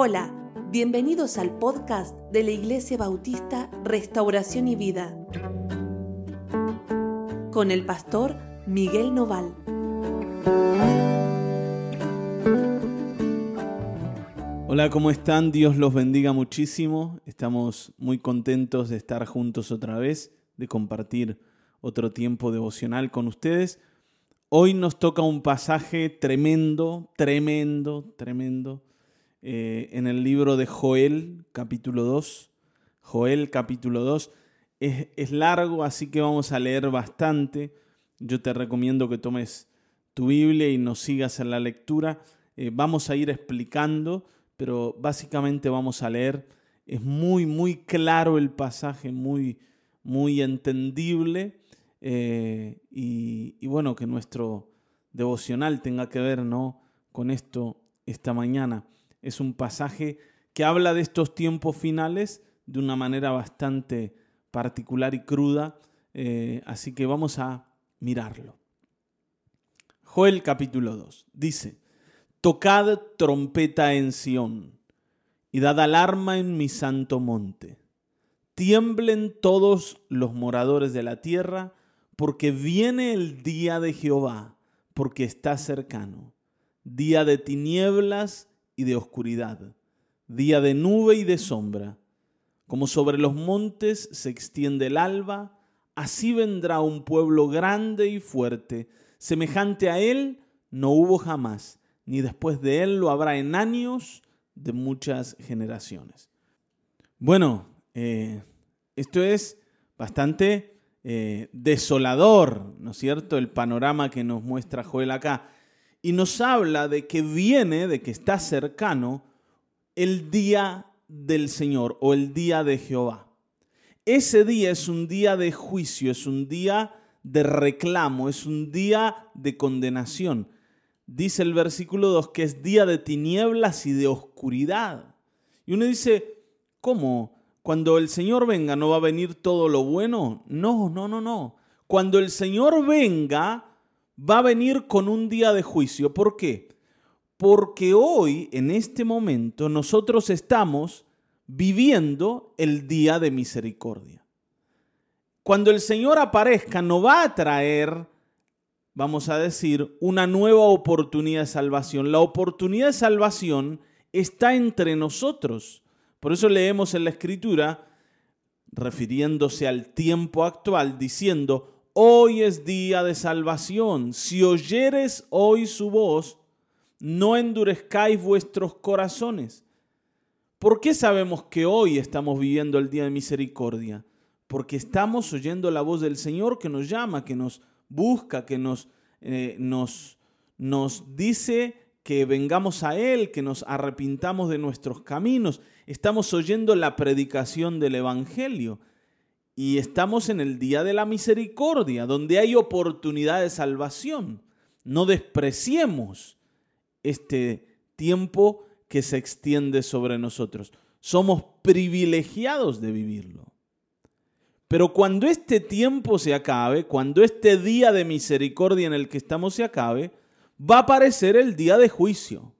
Hola, bienvenidos al podcast de la Iglesia Bautista Restauración y Vida con el pastor Miguel Noval. Hola, ¿cómo están? Dios los bendiga muchísimo. Estamos muy contentos de estar juntos otra vez, de compartir otro tiempo devocional con ustedes. Hoy nos toca un pasaje tremendo, tremendo, tremendo eh, en el libro de Joel, capítulo 2. Joel, capítulo 2. Es, largo, así que vamos a leer bastante. Yo te recomiendo que tomes tu Biblia y nos sigas en la lectura. Eh, vamos a ir explicando, pero básicamente vamos a leer. Es muy, muy claro el pasaje, muy, muy entendible. Eh, y, y, bueno, que nuestro devocional tenga que ver ¿no? con esto esta mañana es un pasaje que habla de estos tiempos finales de una manera bastante particular y cruda, eh, así que vamos a mirarlo. Joel capítulo 2 dice, Tocad trompeta en Sión y dad alarma en mi santo monte. Tiemblen todos los moradores de la tierra, porque viene el día de Jehová, porque está cercano, día de tinieblas y de oscuridad, día de nube y de sombra. Como sobre los montes se extiende el alba, así vendrá un pueblo grande y fuerte, semejante a él no hubo jamás, ni después de él lo habrá en años de muchas generaciones. Bueno, eh, esto es bastante eh, desolador, ¿no es cierto? El panorama que nos muestra Joel acá y nos habla de que viene, de que está cercano el día del Señor o el día de Jehová. Ese día es un día de juicio, es un día de reclamo, es un día de condenación. Dice el versículo 2 que es día de tinieblas y de oscuridad. Y uno dice, ¿cómo? Cuando el Señor venga, ¿no va a venir todo lo bueno? No, no, no, no. Cuando el Señor venga, va a venir con un día de juicio. ¿Por qué? Porque hoy, en este momento, nosotros estamos viviendo el día de misericordia. Cuando el Señor aparezca, no va a traer, vamos a decir, una nueva oportunidad de salvación. La oportunidad de salvación está entre nosotros. Por eso leemos en la Escritura, refiriéndose al tiempo actual, diciendo, Hoy es día de salvación. Si oyeres hoy su voz, no endurezcáis vuestros corazones. ¿Por qué sabemos que hoy estamos viviendo el día de misericordia? Porque estamos oyendo la voz del Señor que nos llama, que nos busca, que nos, eh, nos, nos dice que vengamos a Él, que nos arrepintamos de nuestros caminos. Estamos oyendo la predicación del Evangelio. Y estamos en el día de la misericordia, donde hay oportunidad de salvación. No despreciemos este tiempo que se extiende sobre nosotros. Somos privilegiados de vivirlo. Pero cuando este tiempo se acabe, cuando este día de misericordia en el que estamos se acabe, va a aparecer el día de juicio,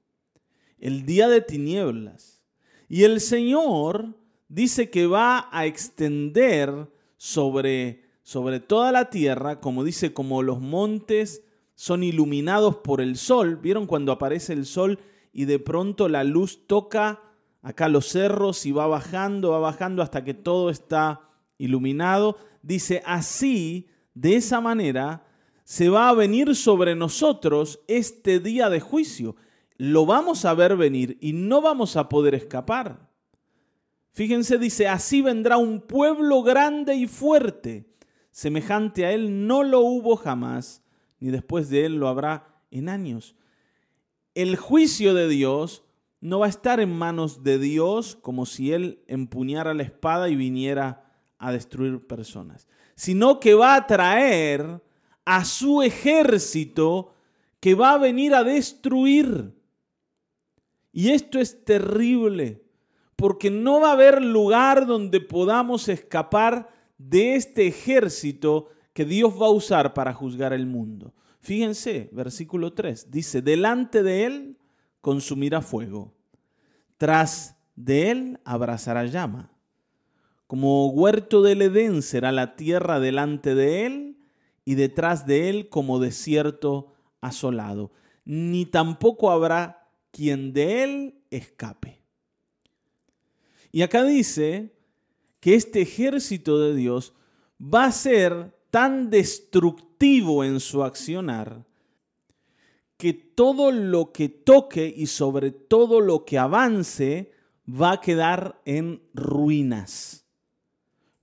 el día de tinieblas. Y el Señor dice que va a extender sobre, sobre toda la tierra, como dice, como los montes son iluminados por el sol. ¿Vieron cuando aparece el sol y de pronto la luz toca acá los cerros y va bajando, va bajando hasta que todo está iluminado? Dice, así, de esa manera, se va a venir sobre nosotros este día de juicio. Lo vamos a ver venir y no vamos a poder escapar. Fíjense, dice, así vendrá un pueblo grande y fuerte. Semejante a él no lo hubo jamás, ni después de él lo habrá en años. El juicio de Dios no va a estar en manos de Dios como si él empuñara la espada y viniera a destruir personas, sino que va a traer a su ejército que va a venir a destruir. Y esto es terrible porque no va a haber lugar donde podamos escapar de este ejército que Dios va a usar para juzgar el mundo. Fíjense, versículo 3, dice, delante de él consumirá fuego. tras de él abrazará llama. Como huerto del Edén será la tierra delante de él y detrás de él como desierto asolado. Ni tampoco habrá quien de él escape. Y acá dice que este ejército de Dios va a ser tan destructivo en su accionar que todo lo que toque y sobre todo lo que avance va a quedar en ruinas.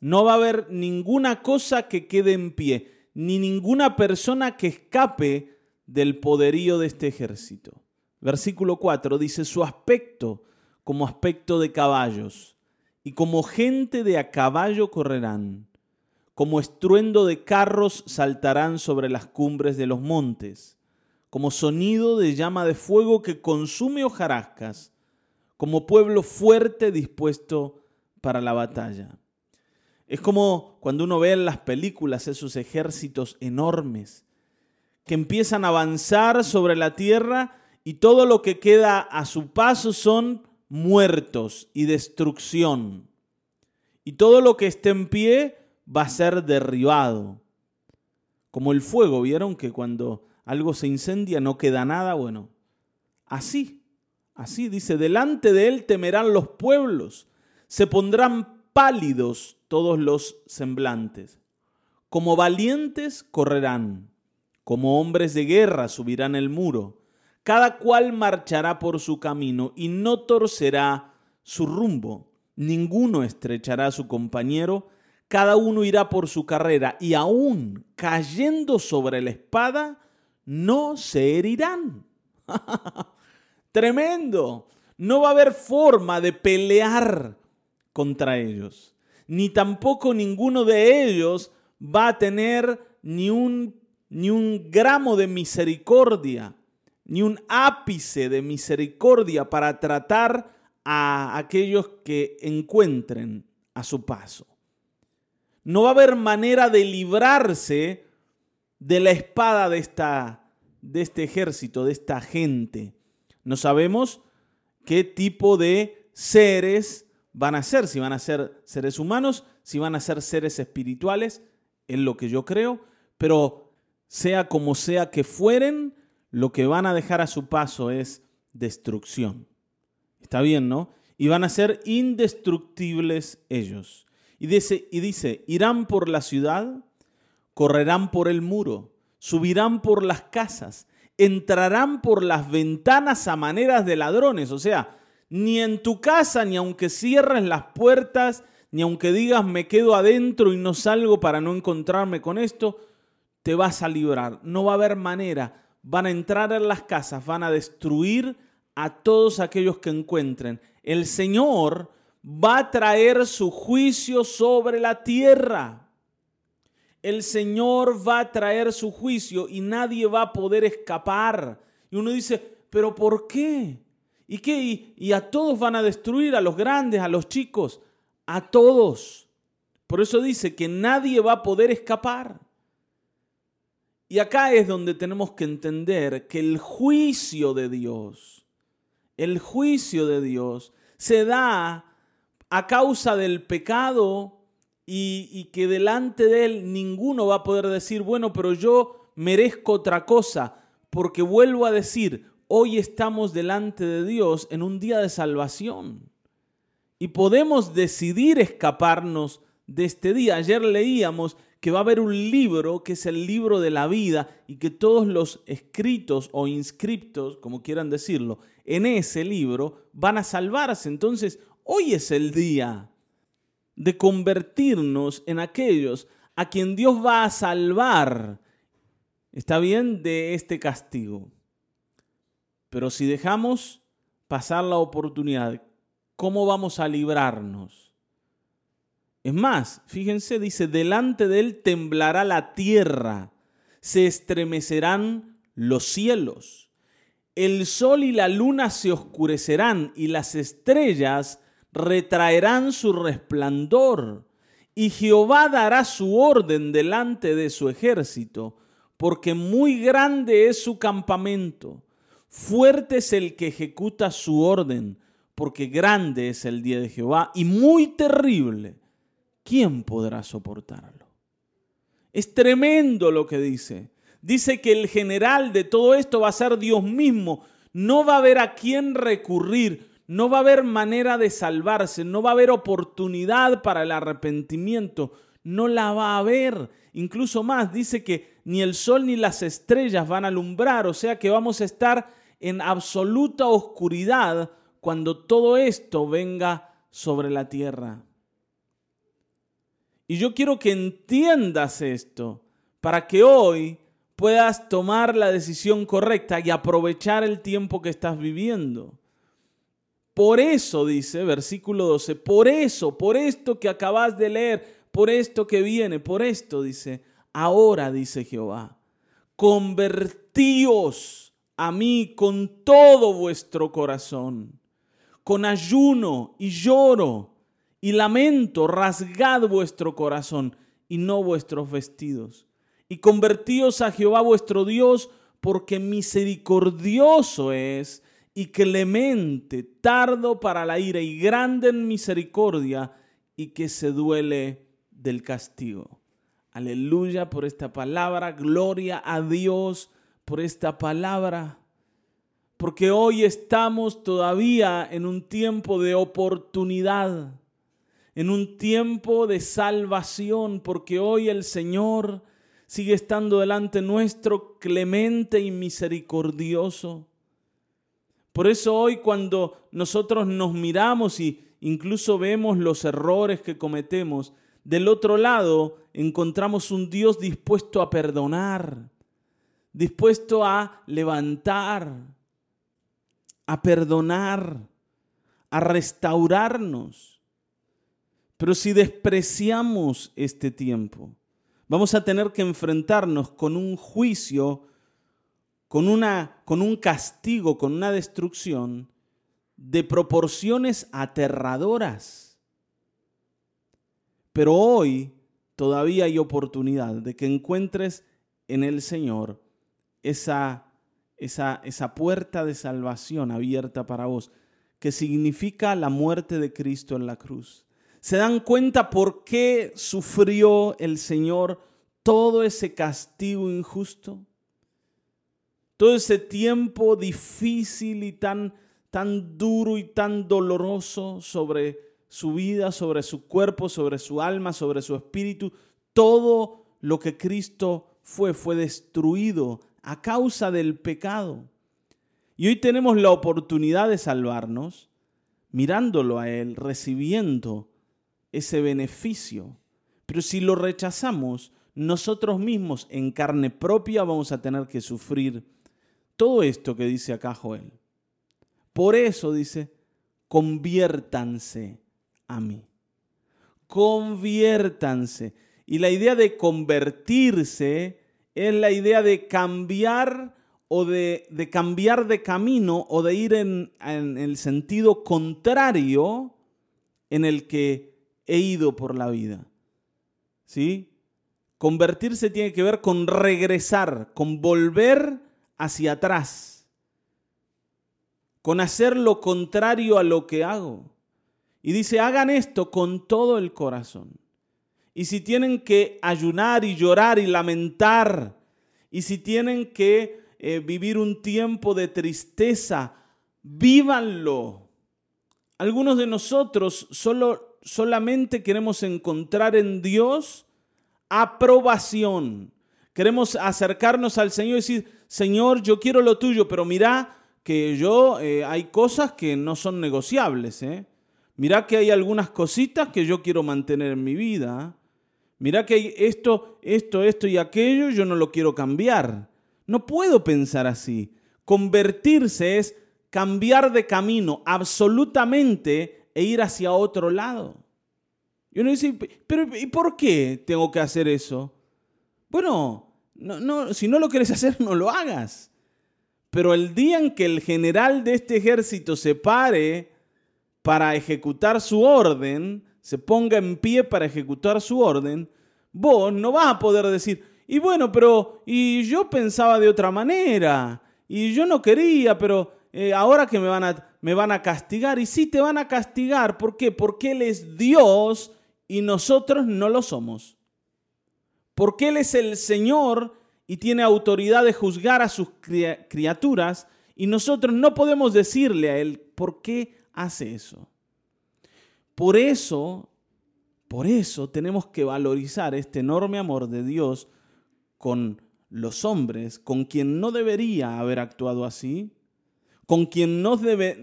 No va a haber ninguna cosa que quede en pie, ni ninguna persona que escape del poderío de este ejército. Versículo 4 dice, su aspecto como aspecto de caballos, y como gente de a caballo correrán, como estruendo de carros saltarán sobre las cumbres de los montes, como sonido de llama de fuego que consume hojarascas, como pueblo fuerte dispuesto para la batalla. Es como cuando uno ve en las películas esos ejércitos enormes que empiezan a avanzar sobre la tierra y todo lo que queda a su paso son muertos y destrucción. Y todo lo que esté en pie va a ser derribado. Como el fuego, ¿vieron que cuando algo se incendia no queda nada? Bueno, así, así dice, delante de él temerán los pueblos, se pondrán pálidos todos los semblantes. Como valientes correrán, como hombres de guerra subirán el muro. Cada cual marchará por su camino y no torcerá su rumbo. Ninguno estrechará a su compañero, cada uno irá por su carrera y aún cayendo sobre la espada, no se herirán. Tremendo. No va a haber forma de pelear contra ellos ni tampoco ninguno de ellos va a tener ni un, ni un gramo de misericordia, ni un ápice de misericordia para tratar a aquellos que encuentren a su paso. No va a haber manera de librarse de la espada de, esta, de este ejército, de esta gente. No sabemos qué tipo de seres van a ser, si van a ser seres humanos, si van a ser seres espirituales, es lo que yo creo, pero sea como sea que fueren, lo que van a dejar a su paso es destrucción. Está bien, ¿no? Y van a ser indestructibles ellos. Y dice, y dice, irán por la ciudad, correrán por el muro, subirán por las casas, entrarán por las ventanas a maneras de ladrones. O sea, ni en tu casa, ni aunque cierres las puertas, ni aunque digas me quedo adentro y no salgo para no encontrarme con esto, te vas a librar. No va a haber manera. Van a entrar en las casas, van a destruir a todos aquellos que encuentren. El Señor va a traer su juicio sobre la tierra. El Señor va a traer su juicio y nadie va a poder escapar. Y uno dice, pero ¿por qué? ¿Y qué? Y, a todos van a destruir, a los grandes, a los chicos, a todos. Por eso dice que nadie va a poder escapar. Y acá es donde tenemos que entender que el juicio de Dios, el juicio de Dios se da a causa del pecado y, y, que delante de él ninguno va a poder decir, bueno, pero yo merezco otra cosa, porque vuelvo a decir, hoy estamos delante de Dios en un día de salvación y podemos decidir escaparnos de este día. Ayer leíamos que va a haber un libro que es el libro de la vida y que todos los escritos o inscriptos, como quieran decirlo, en ese libro van a salvarse. Entonces, hoy es el día de convertirnos en aquellos a quien Dios va a salvar, ¿está bien?, de este castigo. Pero si dejamos pasar la oportunidad, ¿cómo vamos a librarnos? Es más, fíjense, dice, delante de él temblará la tierra, se estremecerán los cielos, el sol y la luna se oscurecerán y las estrellas retraerán su resplandor, y Jehová dará su orden delante de su ejército, porque muy grande es su campamento. Fuerte es el que ejecuta su orden, porque grande es el día de Jehová y muy terrible. ¿Quién podrá soportarlo? Es tremendo lo que dice. Dice que el general de todo esto va a ser Dios mismo. No va a haber a quién recurrir, no va a haber manera de salvarse, no va a haber oportunidad para el arrepentimiento, no la va a haber. Incluso más, dice que ni el sol ni las estrellas van a alumbrar, o sea que vamos a estar en absoluta oscuridad cuando todo esto venga sobre la tierra. Y yo quiero que entiendas esto para que hoy puedas tomar la decisión correcta y aprovechar el tiempo que estás viviendo. Por eso dice, versículo 12, por eso, por esto que acabas de leer, por esto que viene, por esto dice, ahora dice Jehová, convertíos a mí con todo vuestro corazón, con ayuno y lloro y lamento, rasgad vuestro corazón y no vuestros vestidos, y convertíos a Jehová vuestro Dios, porque misericordioso es y clemente, tardo para la ira y grande en misericordia, y que se duele del castigo. Aleluya por esta palabra, gloria a Dios por esta palabra, porque hoy estamos todavía en un tiempo de oportunidad, en un tiempo de salvación, porque hoy el Señor sigue estando delante nuestro clemente y misericordioso. Por eso hoy cuando nosotros nos miramos y incluso vemos los errores que cometemos, del otro lado encontramos un Dios dispuesto a perdonar, dispuesto a levantar, a perdonar, a restaurarnos. Pero si despreciamos este tiempo, vamos a tener que enfrentarnos con un juicio con, una, con un castigo, con una destrucción de proporciones aterradoras. Pero hoy todavía hay oportunidad de que encuentres en el Señor esa, esa, esa puerta de salvación abierta para vos, que significa la muerte de Cristo en la cruz. ¿Se dan cuenta por qué sufrió el Señor todo ese castigo injusto? todo ese tiempo difícil y tan, tan duro y tan doloroso sobre su vida, sobre su cuerpo, sobre su alma, sobre su espíritu, todo lo que Cristo fue, fue destruido a causa del pecado. Y hoy tenemos la oportunidad de salvarnos mirándolo a Él, recibiendo ese beneficio. Pero si lo rechazamos, nosotros mismos en carne propia vamos a tener que sufrir todo esto que dice acá Joel. Por eso dice, conviértanse a mí. Conviértanse. Y la idea de convertirse es la idea de cambiar o de, de cambiar de camino o de ir en, en el sentido contrario en el que he ido por la vida. ¿Sí? Convertirse tiene que ver con regresar, con volver hacia atrás, con hacer lo contrario a lo que hago. Y dice, hagan esto con todo el corazón. Y si tienen que ayunar y llorar y lamentar, y si tienen que eh, vivir un tiempo de tristeza, vívanlo. Algunos de nosotros solo, solamente queremos encontrar en Dios aprobación. Queremos acercarnos al Señor y decir, Señor, yo quiero lo tuyo, pero mira que yo eh, hay cosas que no son negociables. ¿eh? Mira que hay algunas cositas que yo quiero mantener en mi vida. Mira que hay esto, esto, esto y aquello, yo no lo quiero cambiar. No puedo pensar así. Convertirse es cambiar de camino absolutamente e ir hacia otro lado. Y uno dice, pero ¿y por qué tengo que hacer eso? Bueno, no, no, si no lo quieres hacer, no lo hagas. Pero el día en que el general de este ejército se pare para ejecutar su orden, se ponga en pie para ejecutar su orden, vos no vas a poder decir, y bueno, pero y yo pensaba de otra manera, y yo no quería, pero eh, ahora que me van, a, me van a castigar. Y sí te van a castigar. ¿Por qué? Porque Él es Dios y nosotros no lo somos. Porque Él es el Señor y tiene autoridad de juzgar a sus criaturas y nosotros no podemos decirle a Él por qué hace eso. Por eso, por eso tenemos que valorizar este enorme amor de Dios con los hombres, con quien no debería haber actuado así, con quien no,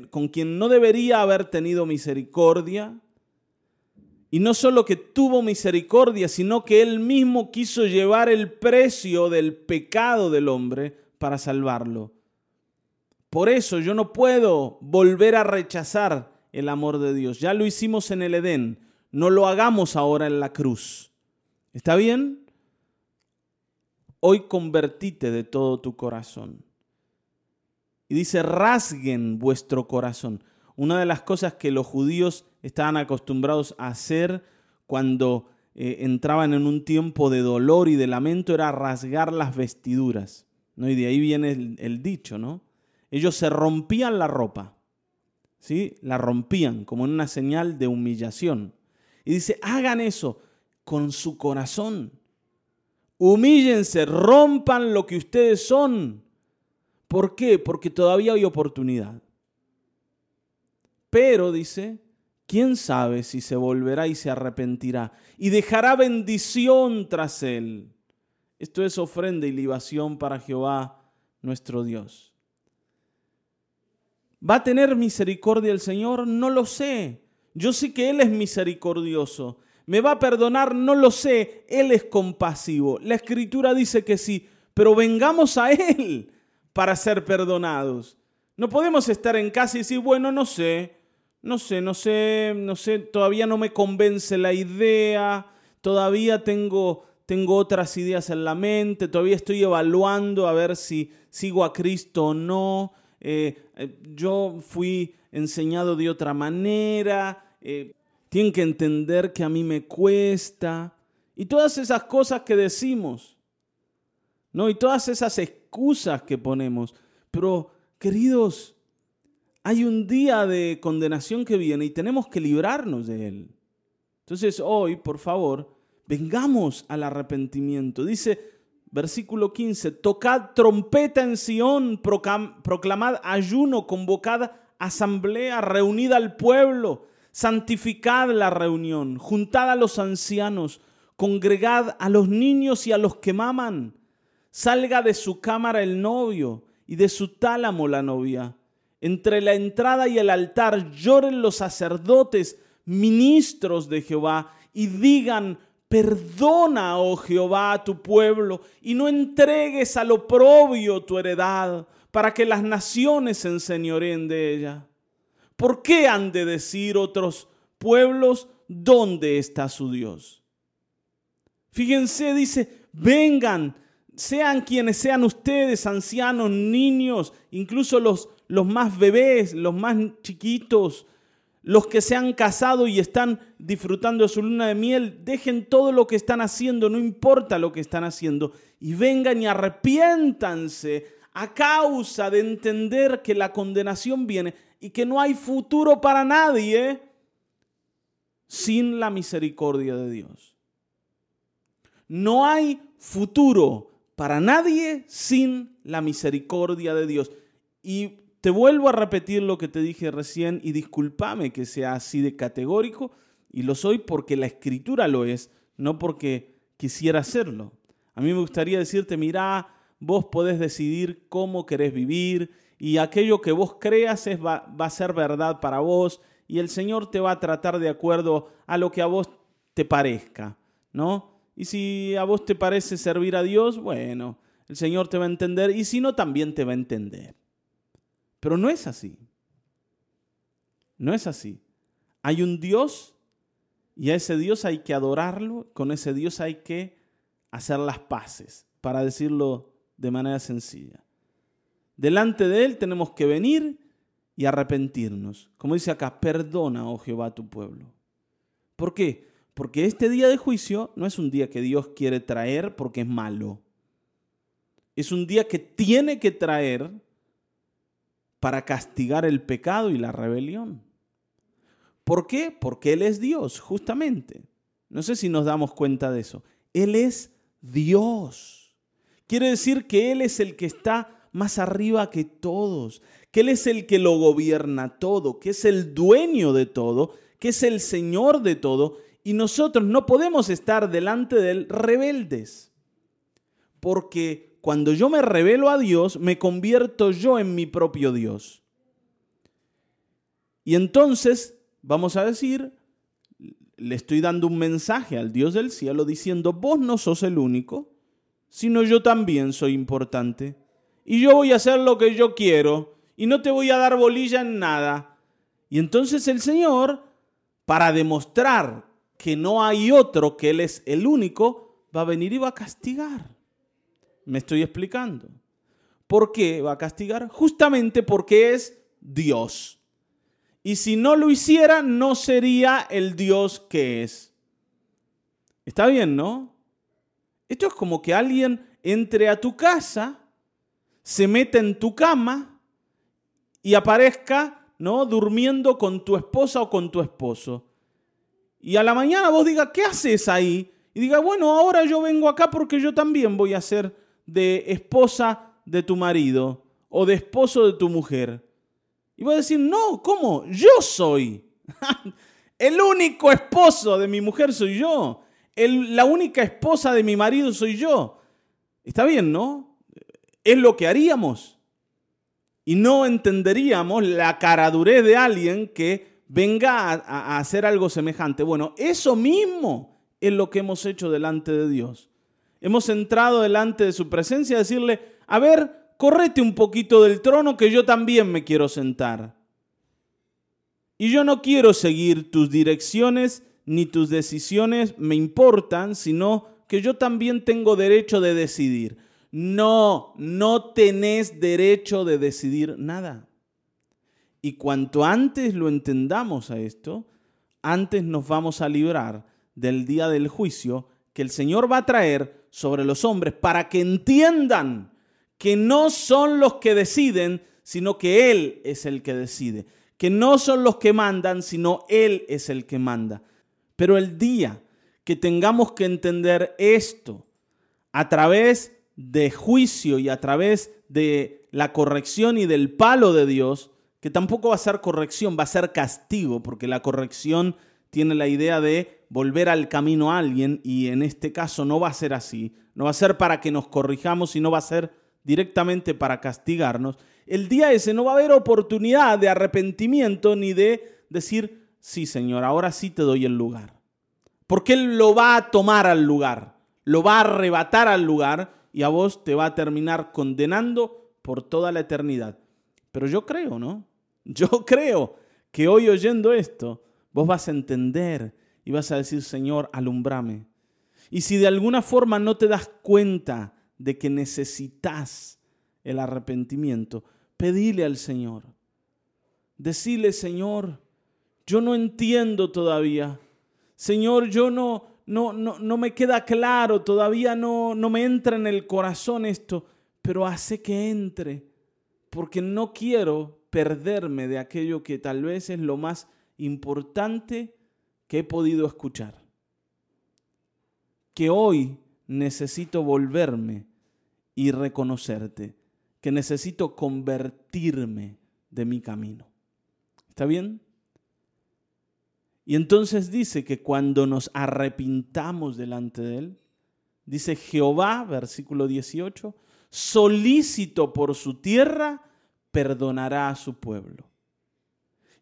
con quien no debería haber tenido misericordia. Y no solo que tuvo misericordia, sino que él mismo quiso llevar el precio del pecado del hombre para salvarlo. Por eso yo no puedo volver a rechazar el amor de Dios. Ya lo hicimos en el Edén, no lo hagamos ahora en la cruz. ¿Está bien? Hoy convertite de todo tu corazón. Y dice, rasguen vuestro corazón. Una de las cosas que los judíos estaban acostumbrados a hacer cuando eh, entraban en un tiempo de dolor y de lamento era rasgar las vestiduras. ¿no? Y de ahí viene el, dicho, ¿no? Ellos se rompían la ropa, ¿sí? La rompían como en una señal de humillación. Y dice, hagan eso con su corazón. Humíllense, rompan lo que ustedes son ¿Por qué? Porque todavía hay oportunidad. Pero, dice, ¿quién sabe si se volverá y se arrepentirá y dejará bendición tras él? Esto es ofrenda y libación para Jehová nuestro Dios. ¿Va a tener misericordia el Señor? No lo sé. Yo sé que Él es misericordioso. ¿Me va a perdonar? No lo sé. Él es compasivo. La escritura dice que sí, pero vengamos a Él para ser perdonados. No podemos estar en casa y decir, bueno, no sé, no sé, no sé, no sé, todavía no me convence la idea, todavía tengo, tengo otras ideas en la mente, todavía estoy evaluando a ver si sigo a Cristo o no. Eh, eh, yo fui enseñado de otra manera, eh, tienen que entender que a mí me cuesta. Y todas esas cosas que decimos, ¿no? Y todas esas excusas que ponemos. Pero, queridos, hay un día de condenación que viene y tenemos que librarnos de él. Entonces, hoy, por favor, vengamos al arrepentimiento. Dice, versículo 15, tocad trompeta en Sión, proclamad ayuno, convocad asamblea, reunid al pueblo, santificad la reunión, juntad a los ancianos, congregad a los niños y a los que maman Salga de su cámara el novio y de su tálamo la novia. Entre la entrada y el altar lloren los sacerdotes, ministros de Jehová, y digan, perdona, oh Jehová, tu pueblo, y no entregues al oprobio tu heredad, para que las naciones se enseñoreen de ella. ¿Por qué han de decir otros pueblos, dónde está su Dios? Fíjense, dice, vengan, sean quienes sean ustedes, ancianos, niños, incluso los, los más bebés, los más chiquitos, los que se han casado y están disfrutando de su luna de miel, dejen todo lo que están haciendo, no importa lo que están haciendo, y vengan y arrepiéntanse a causa de entender que la condenación viene y que no hay futuro para nadie sin la misericordia de Dios. No hay futuro para nadie sin la misericordia de Dios. Y te vuelvo a repetir lo que te dije recién y discúlpame que sea así de categórico y lo soy porque la escritura lo es, no porque quisiera hacerlo. A mí me gustaría decirte, mira, vos podés decidir cómo querés vivir y aquello que vos creas es, va, va a ser verdad para vos y el Señor te va a tratar de acuerdo a lo que a vos te parezca, ¿no? Y si a vos te parece servir a Dios, bueno, el Señor te va a entender y si no, también te va a entender. Pero no es así. No es así. Hay un Dios y a ese Dios hay que adorarlo, con ese Dios hay que hacer las paces, para decirlo de manera sencilla. Delante de Él tenemos que venir y arrepentirnos. Como dice acá, perdona, oh Jehová, tu pueblo. ¿Por qué? Porque este día de juicio no es un día que Dios quiere traer porque es malo. Es un día que tiene que traer para castigar el pecado y la rebelión. ¿Por qué? Porque Él es Dios, justamente. No sé si nos damos cuenta de eso. Él es Dios. Quiere decir que Él es el que está más arriba que todos, que Él es el que lo gobierna todo, que es el dueño de todo, que es el Señor de todo, y nosotros no podemos estar delante de Él rebeldes. Porque cuando yo me revelo a Dios, me convierto yo en mi propio Dios. Y entonces, vamos a decir, le estoy dando un mensaje al Dios del cielo diciendo, vos no sos el único, sino yo también soy importante. Y yo voy a hacer lo que yo quiero y no te voy a dar bolilla en nada. Y entonces el Señor, para demostrar que no hay otro, que Él es el único, va a venir y va a castigar. Me estoy explicando. ¿Por qué va a castigar? Justamente porque es Dios. Y si no lo hiciera, no sería el Dios que es. Está bien, ¿no? Esto es como que alguien entre a tu casa, se mete en tu cama y aparezca, ¿no? Durmiendo con tu esposa o con tu esposo. Y a la mañana vos digas, ¿qué haces ahí? Y diga, bueno, ahora yo vengo acá porque yo también voy a ser de esposa de tu marido o de esposo de tu mujer. Y voy a decir, no, ¿cómo? Yo soy. El único esposo de mi mujer soy yo. la única esposa de mi marido soy yo. Está bien, ¿no? Es lo que haríamos. Y no entenderíamos la caradurez de alguien que venga a, hacer algo semejante. Bueno, eso mismo es lo que hemos hecho delante de Dios. Hemos entrado delante de su presencia a decirle, a ver, correte un poquito del trono que yo también me quiero sentar. Y yo no quiero seguir tus direcciones ni tus decisiones me importan, sino que yo también tengo derecho de decidir. No, no tenés derecho de decidir nada. Y cuanto antes lo entendamos a esto, antes nos vamos a librar del día del juicio que el Señor va a traer sobre los hombres para que entiendan que no son los que deciden, sino que Él es el que decide. Que no son los que mandan, sino Él es el que manda. Pero el día que tengamos que entender esto a través de juicio y a través de la corrección y del palo de Dios, que tampoco va a ser corrección, va a ser castigo, porque la corrección tiene la idea de volver al camino a alguien y en este caso no va a ser así, no va a ser para que nos corrijamos, sino va a ser directamente para castigarnos, el día ese no va a haber oportunidad de arrepentimiento ni de decir, sí Señor, ahora sí te doy el lugar. Porque Él lo va a tomar al lugar, lo va a arrebatar al lugar y a vos te va a terminar condenando por toda la eternidad. Pero yo creo, ¿no? Yo creo que hoy oyendo esto, vos vas a entender y vas a decir, Señor, alumbrame. Y si de alguna forma no te das cuenta de que necesitas el arrepentimiento, pedile al Señor. Decile, Señor, yo no entiendo todavía. Señor, yo no, no, no, no me queda claro, todavía no, no me entra en el corazón esto, pero hace que entre, porque no quiero perderme de aquello que tal vez es lo más importante que he podido escuchar. Que hoy necesito volverme y reconocerte, que necesito convertirme de mi camino. ¿Está bien? Y entonces dice que cuando nos arrepintamos delante de Él, dice Jehová, versículo 18, solícito por su tierra, perdonará a su pueblo.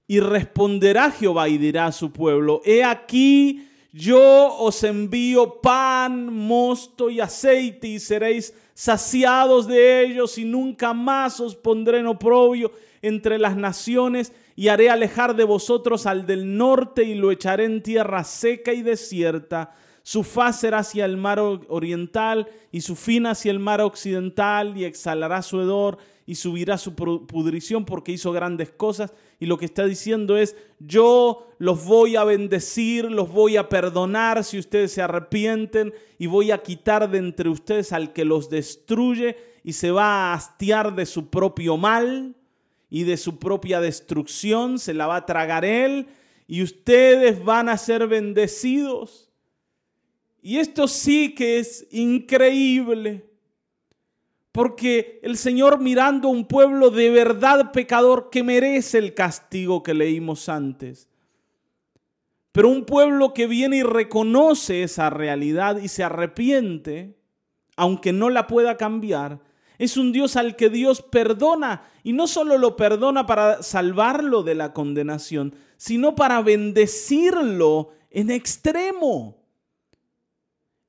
Y responderá Jehová y dirá a su pueblo, he aquí yo os envío pan, mosto y aceite y seréis saciados de ellos y nunca más os pondré en oprobio entre las naciones y haré alejar de vosotros al del norte y lo echaré en tierra seca y desierta. Su faz será hacia el mar oriental y su fin hacia el mar occidental y exhalará su hedor y subirá su pudrición porque hizo grandes cosas. Y lo que está diciendo es, yo los voy a bendecir, los voy a perdonar si ustedes se arrepienten y voy a quitar de entre ustedes al que los destruye y se va a hastiar de su propio mal. y de su propia destrucción, se la va a tragar Él y ustedes van a ser bendecidos. Y esto sí que es increíble, porque el Señor mirando a un pueblo de verdad pecador que merece el castigo que leímos antes, pero un pueblo que viene y reconoce esa realidad y se arrepiente, aunque no la pueda cambiar, es un Dios al que Dios perdona y no solo lo perdona para salvarlo de la condenación, sino para bendecirlo en extremo.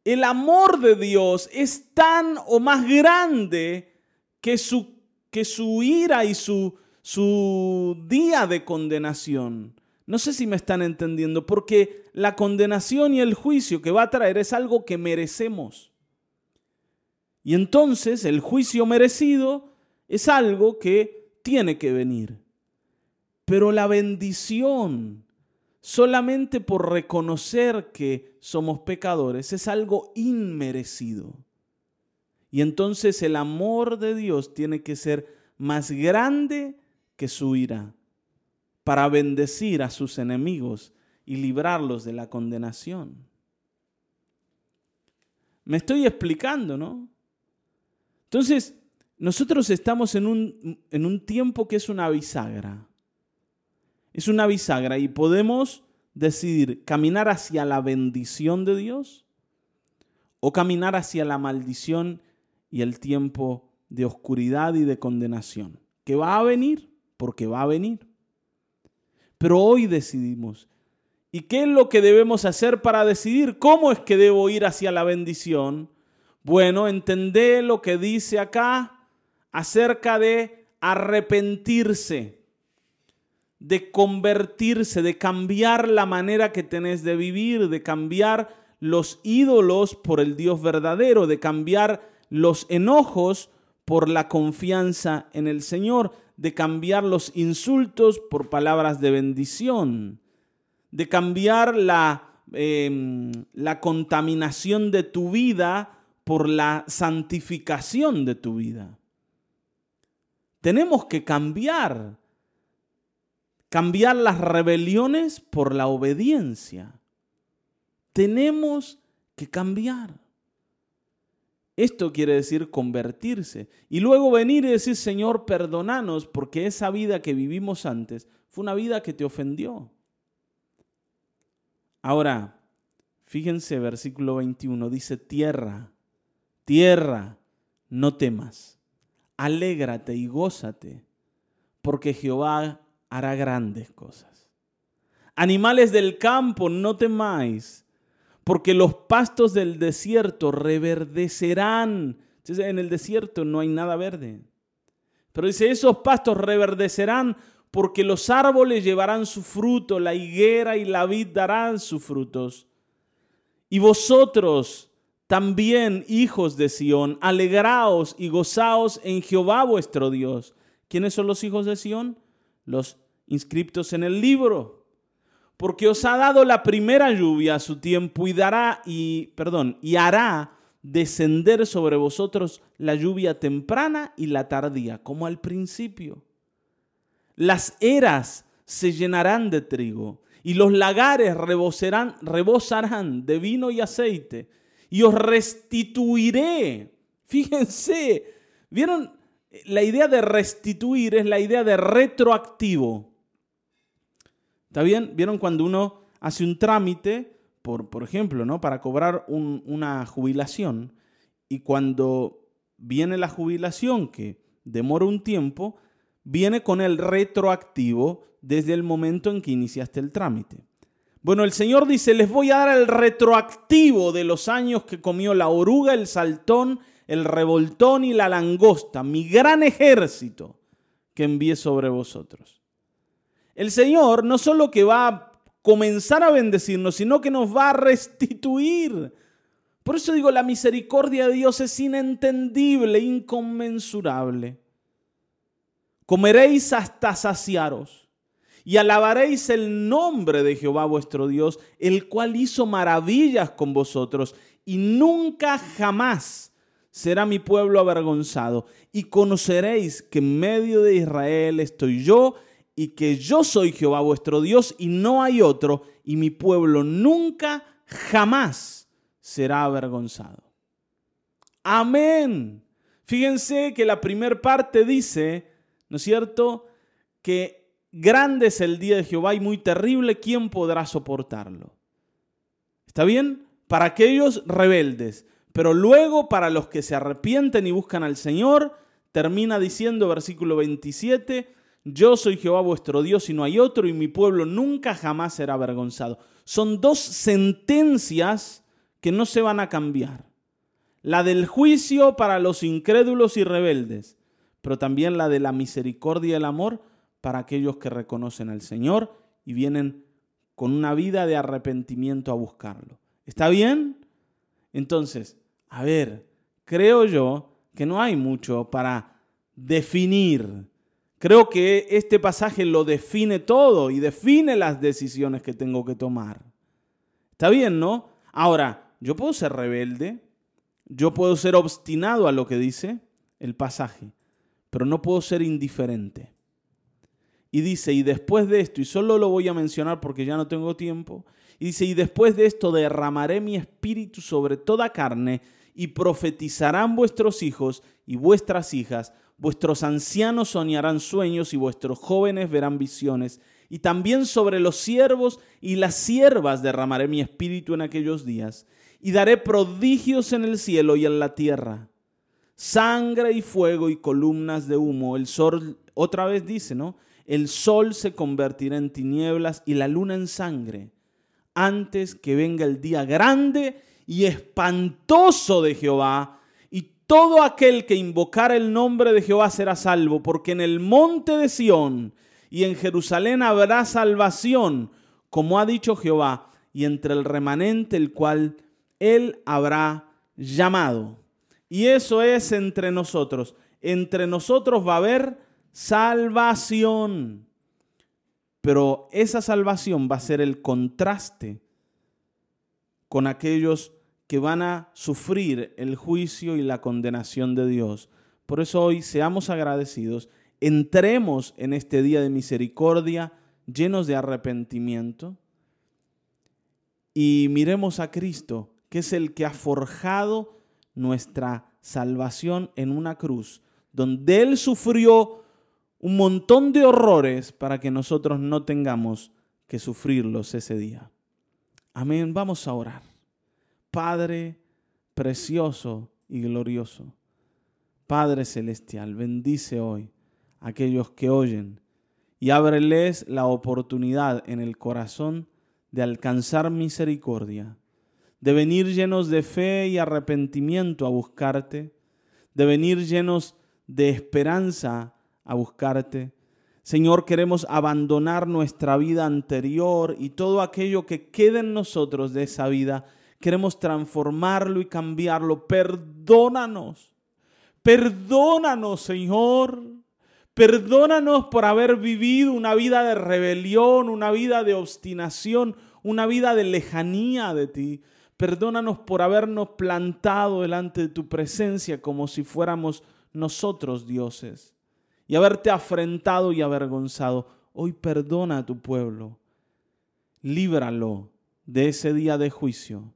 El amor de Dios es tan o más grande que su, que su ira y su, su día de condenación. No sé si me están entendiendo, porque la condenación y el juicio que va a traer es algo que merecemos. Y entonces el juicio merecido es algo que tiene que venir. Pero la bendición, solamente por reconocer que somos pecadores, es algo inmerecido. Y entonces el amor de Dios tiene que ser más grande que su ira para bendecir a sus enemigos y librarlos de la condenación. Me estoy explicando, ¿no? Entonces, nosotros estamos en un, en un tiempo que es una bisagra. Es una bisagra y podemos decidir caminar hacia la bendición de Dios o caminar hacia la maldición y el tiempo de oscuridad y de condenación, que va a venir porque va a venir. Pero hoy decidimos. ¿Y qué es lo que debemos hacer para decidir cómo es que debo ir hacia la bendición? Bueno, entendé lo que dice acá acerca de arrepentirse, de convertirse, de cambiar la manera que tenés de vivir, de cambiar los ídolos por el Dios verdadero, de cambiar los enojos por la confianza en el Señor, de cambiar los insultos por palabras de bendición, de cambiar la, eh, la contaminación de tu vida por la santificación de tu vida. Tenemos que cambiar, cambiar las rebeliones por la obediencia. Tenemos que cambiar. Esto quiere decir convertirse y luego venir y decir, Señor, perdonanos porque esa vida que vivimos antes fue una vida que te ofendió. Ahora, fíjense, versículo 21 dice, tierra, Tierra, no temas, alégrate y gózate, porque Jehová hará grandes cosas. Animales del campo, no temáis, porque los pastos del desierto reverdecerán. En el desierto no hay nada verde. Pero dice, esos pastos reverdecerán porque los árboles llevarán su fruto, la higuera y la vid darán sus frutos. Y vosotros también, hijos de Sión, alegraos y gozaos en Jehová vuestro Dios. ¿Quiénes son los hijos de Sión? Los inscriptos en el libro. Porque os ha dado la primera lluvia a su tiempo y dará y perdón, y hará descender sobre vosotros la lluvia temprana y la tardía, como al principio. Las eras se llenarán de trigo y los lagares rebosarán, rebosarán de vino y aceite y os restituiré. Fíjense, ¿vieron? La idea de restituir es la idea de retroactivo. ¿Está bien? ¿Vieron cuando uno hace un trámite, por, ejemplo, ¿no? para cobrar una jubilación? Y cuando viene la jubilación, que demora un tiempo, viene con el retroactivo desde el momento en que iniciaste el trámite. Bueno, el Señor dice, les voy a dar el retroactivo de los años que comió la oruga, el saltón, el revoltón y la langosta, mi gran ejército que envié sobre vosotros. El Señor no solo que va a comenzar a bendecirnos, sino que nos va a restituir. Por eso digo, la misericordia de Dios es inentendible, inconmensurable. Comeréis hasta saciaros y alabaréis el nombre de Jehová vuestro Dios, el cual hizo maravillas con vosotros y nunca jamás será mi pueblo avergonzado. Y conoceréis que en medio de Israel estoy yo y que yo soy Jehová vuestro Dios y no hay otro, y mi pueblo nunca, jamás será avergonzado. Amén. Fíjense que la primera parte dice, ¿no es cierto?, que grande es el día de Jehová y muy terrible, ¿quién podrá soportarlo? ¿Está bien? Para aquellos rebeldes, pero luego para los que se arrepienten y buscan al Señor, termina diciendo versículo 27, yo soy Jehová vuestro Dios y no hay otro, y mi pueblo nunca jamás será avergonzado. Son dos sentencias que no se van a cambiar. La del juicio para los incrédulos y rebeldes, pero también la de la misericordia y el amor para aquellos que reconocen al Señor y vienen con una vida de arrepentimiento a buscarlo. ¿Está bien? Entonces, a ver, creo yo que no hay mucho para definir Creo que este pasaje lo define todo y define las decisiones que tengo que tomar. Está bien, ¿no? Ahora, yo puedo ser rebelde, yo puedo ser obstinado a lo que dice el pasaje, pero no puedo ser indiferente. Y dice, y después de esto, y solo lo voy a mencionar porque ya no tengo tiempo, y dice, y después de esto derramaré mi espíritu sobre toda carne, y profetizarán vuestros hijos y vuestras hijas, Vuestros ancianos soñarán sueños y vuestros jóvenes verán visiones. Y también sobre los siervos y las siervas derramaré mi espíritu en aquellos días. Y daré prodigios en el cielo y en la tierra. Sangre y fuego y columnas de humo. El sol, otra vez dice, ¿no? El sol se convertirá en tinieblas y la luna en sangre. Antes que venga el día grande y espantoso de Jehová todo aquel que invocar el nombre de Jehová será salvo, porque en el monte de Sión y en Jerusalén habrá salvación, como ha dicho Jehová, y entre el remanente el cual él habrá llamado. Y eso es entre nosotros. Entre nosotros va a haber salvación. Pero esa salvación va a ser el contraste con aquellos que van a sufrir el juicio y la condenación de Dios. Por eso hoy seamos agradecidos, entremos en este día de misericordia llenos de arrepentimiento y miremos a Cristo, que es el que ha forjado nuestra salvación en una cruz, donde Él sufrió un montón de horrores para que nosotros no tengamos que sufrirlos ese día. Amén, vamos a orar. Padre precioso y glorioso. Padre celestial, bendice hoy a aquellos que oyen y ábreles la oportunidad en el corazón de alcanzar misericordia, de venir llenos de fe y arrepentimiento a buscarte, de venir llenos de esperanza a buscarte. Señor, queremos abandonar nuestra vida anterior y todo aquello que quede en nosotros de esa vida Queremos transformarlo y cambiarlo. Perdónanos. Perdónanos, Señor. Perdónanos por haber vivido una vida de rebelión, una vida de obstinación, una vida de lejanía de ti. Perdónanos por habernos plantado delante de tu presencia como si fuéramos nosotros dioses y haberte afrentado y avergonzado. Hoy perdona a tu pueblo. Líbralo de ese día de juicio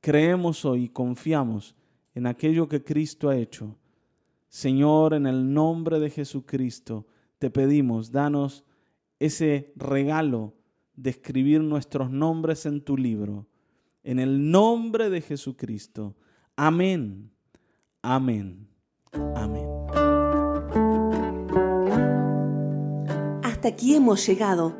creemos hoy y confiamos en aquello que Cristo ha hecho. Señor, en el nombre de Jesucristo, te pedimos, danos ese regalo de escribir nuestros nombres en tu libro. En el nombre de Jesucristo. Amén. Amén. Amén. Hasta aquí hemos llegado.